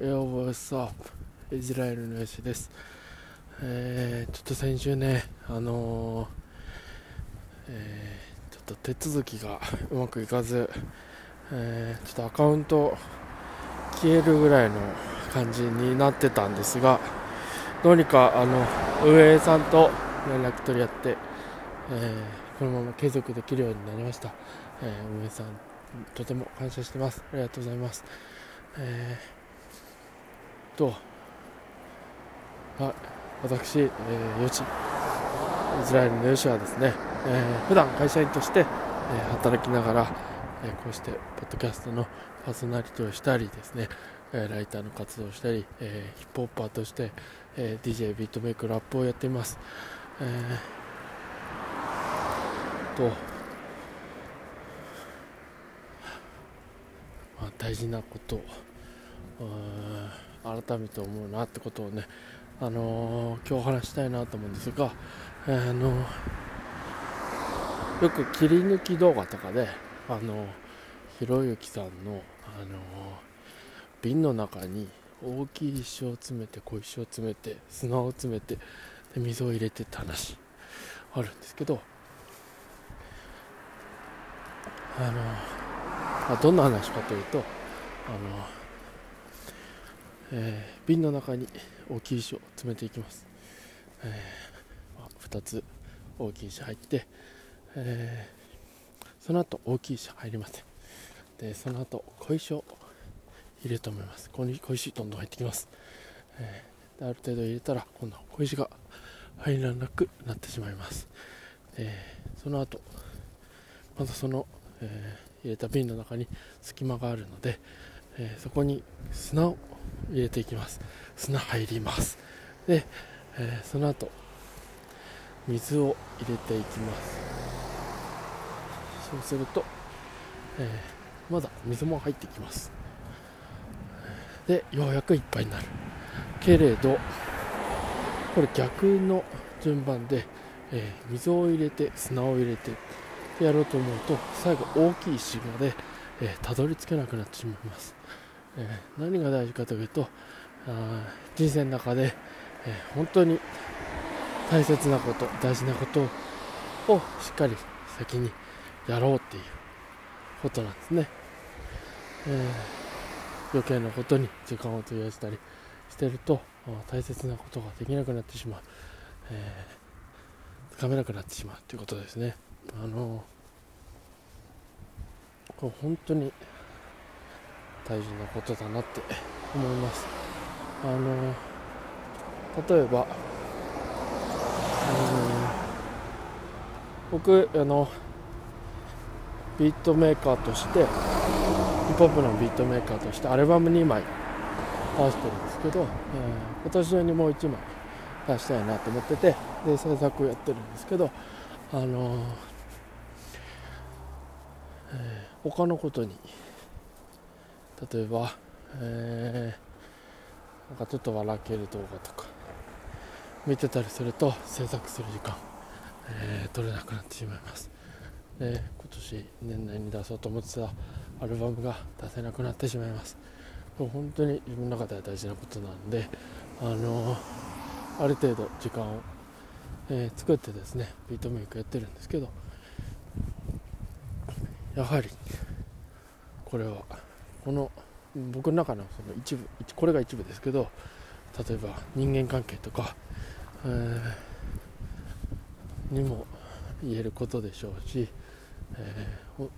Yo, what's up? イスラエルのよしです。えー、ちょっと先週ね、あのー、えー、ちょっと手続きがうまくいかず、えー、ちょっとアカウント消えるぐらいの感じになってたんですが、どうにかあの運営さんと連絡取り合って、えー、このまま継続できるようになりました。えー、運営さん、とても感謝してます。ありがとうございます。えー、と、はい、私、えー、よち、イスラエルのよしはですね、えー、普段会社員として、えー、働きながら、えー、こうしてポッドキャストのパーソナリティをしたりですね、えー、ライターの活動をしたり、えー、ヒップホッパーとして、えー、DJ ビートメイクラップをやっています、えー、と、まあ、大事なことを改めて思うなってことをね、あのー、今日話したいなと思うんですが、あのー、よく切り抜き動画とかで、あのひろゆきさんの、あの瓶の中に大きい石を詰めて小石を詰めて砂を詰めてで水を入れてって話あるんですけどあのあどんな話かというとあのえー、瓶の中に大きい石を詰めていきます、えーまあ、2つ大きい石入って、えー、その後大きい石入りません。でその後小石を入れると思います。ここに小石どんどん入ってきます、えー、ある程度入れたら今度小石が入らなくなってしまいます、え、その後またその、え、入れた瓶の中に隙間があるので、えそこに砂を入れていきます。砂入ります。で、えー、その後水を入れていきます。そうすると、えー、まだ水も入ってきます。でようやくいっぱいになる。けれどこれ逆の順番で、え、水を入れて砂を入れてやろうと思うと最後大きい石までえー、たどり着けなくなってしまいます。えー、何が大事かというとあ人生の中で、えー、本当に大切なこと大事なことをしっかり先にやろうっていうことなんですね、え、余計なことに時間を費やしたりしてると大切なことができなくなってしまう、えー、つかめなくなってしまうということですね。あのこれ本当に大事なことだなって思います。あの例えば、僕あのビートメーカーとしてヒップホップのビートメーカーとしてアルバム2枚出してるんですけど、えー、今年中にもう1枚出したいなと思っててで制作をやってるんですけどあのー、えー、他のことに。例えば、えー、なんかちょっと笑ける動画とか。見てたりすると制作する時間、えー、取れなくなってしまいます。で今年年内に出そうと思ってたアルバムが出せなくなってしまいます。本当に自分の中では大事なことなんであのある程度時間を、えー、作ってですねビートメイクやってるんですけどやはりこれはこの僕の中のその一部これが一部ですけど例えば人間関係とか、えー、にも言えることでしょうし、えー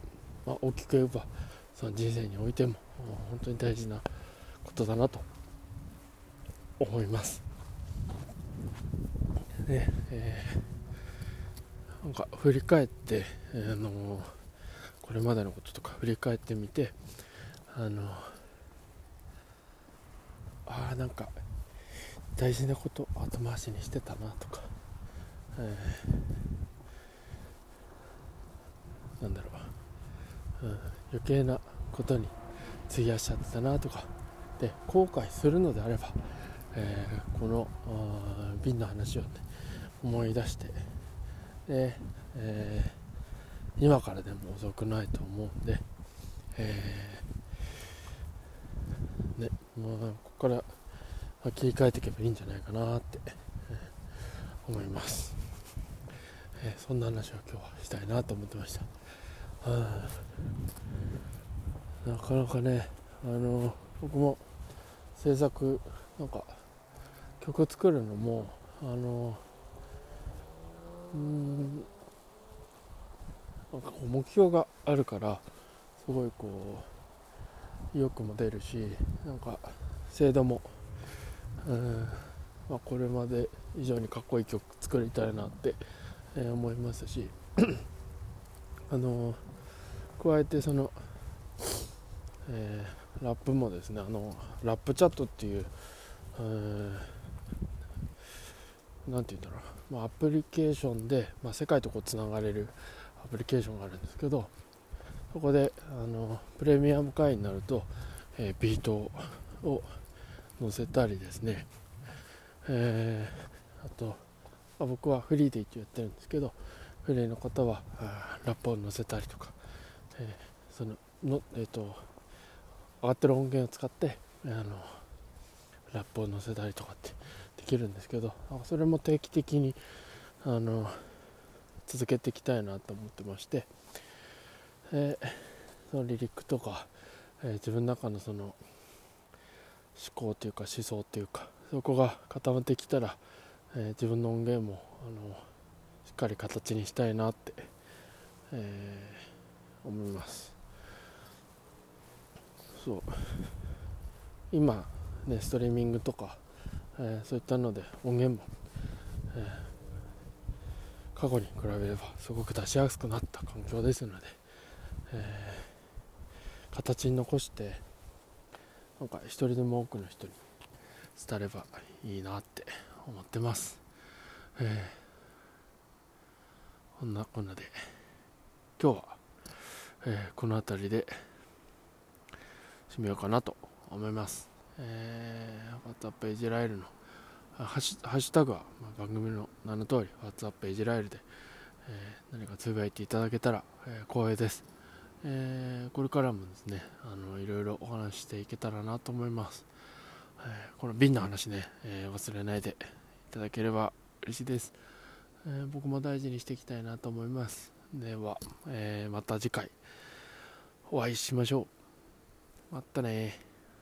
まあ、大きく言えばその人生においても本当に大事なことだなと思います。で、えー、なんか振り返って、えー、あのこれまでのこととか振り返ってみてあのあなんか大事なこと後回しにしてたなとか、えー、なんだろう、うん、余計なことに費やしちゃってたなとかで後悔するのであれば、えー、この瓶の話をね思い出してで、えー、今からでも遅くないと思うんで、えーね、まあ、ここから切り替えていけばいいんじゃないかなって、えー、思います、えー、そんな話を今日はしたいなと思ってました、なかなかねあの僕も制作なんか曲作るのもあのうんなんかこう目標があるからすごいこう意欲も出るしなんか精度もうん、まあ、これまで以上にかっこいい曲作りたいなって、えー、思いますし あの加えてその、えー、ラップもですねあのラップチャットっていう何て言うんだろう、まあ、アプリケーションで、まあ、世界とこうつながれるアプリケーションがあるんですけどそこであのプレミアム会員になると、えー、ビートを載せたりですね、えー、あと、僕はフリーで一応やってるんですけどフリーの方はラップを載せたりとか、えー、そのの、えーと、上がってる音源を使ってあのラップを載せたりとかってできるんですけどそれも定期的にあの続けていきたいなと思ってまして、えー、そのリリックとか、えー、自分の中のその思考というか思想というかそこが固まってきたら、えー、自分の音源もあのしっかり形にしたいなって、え思います。そう。今ねストリーミングとか、えそういったので音源も、え過去に比べればすごく出しやすくなった環境ですので、えー、形に残してなんか一人でも多くの人に伝えればいいなって思ってます、えー、こんなこんなで今日は、えー、この辺りで締めようかなと思います、えー、WhatsApp いじられるのハッシュタグは、ま、番組の名の通り WhatsApp いじられるで、えー、何かつぶやいていただけたら、えー、光栄です、えー、これからもですねあのいろいろお話していけたらなと思います、えこの瓶の話ね、え忘れないでいただければ嬉しいです、え僕も大事にしていきたいなと思います。では、えまた次回お会いしましょう。またね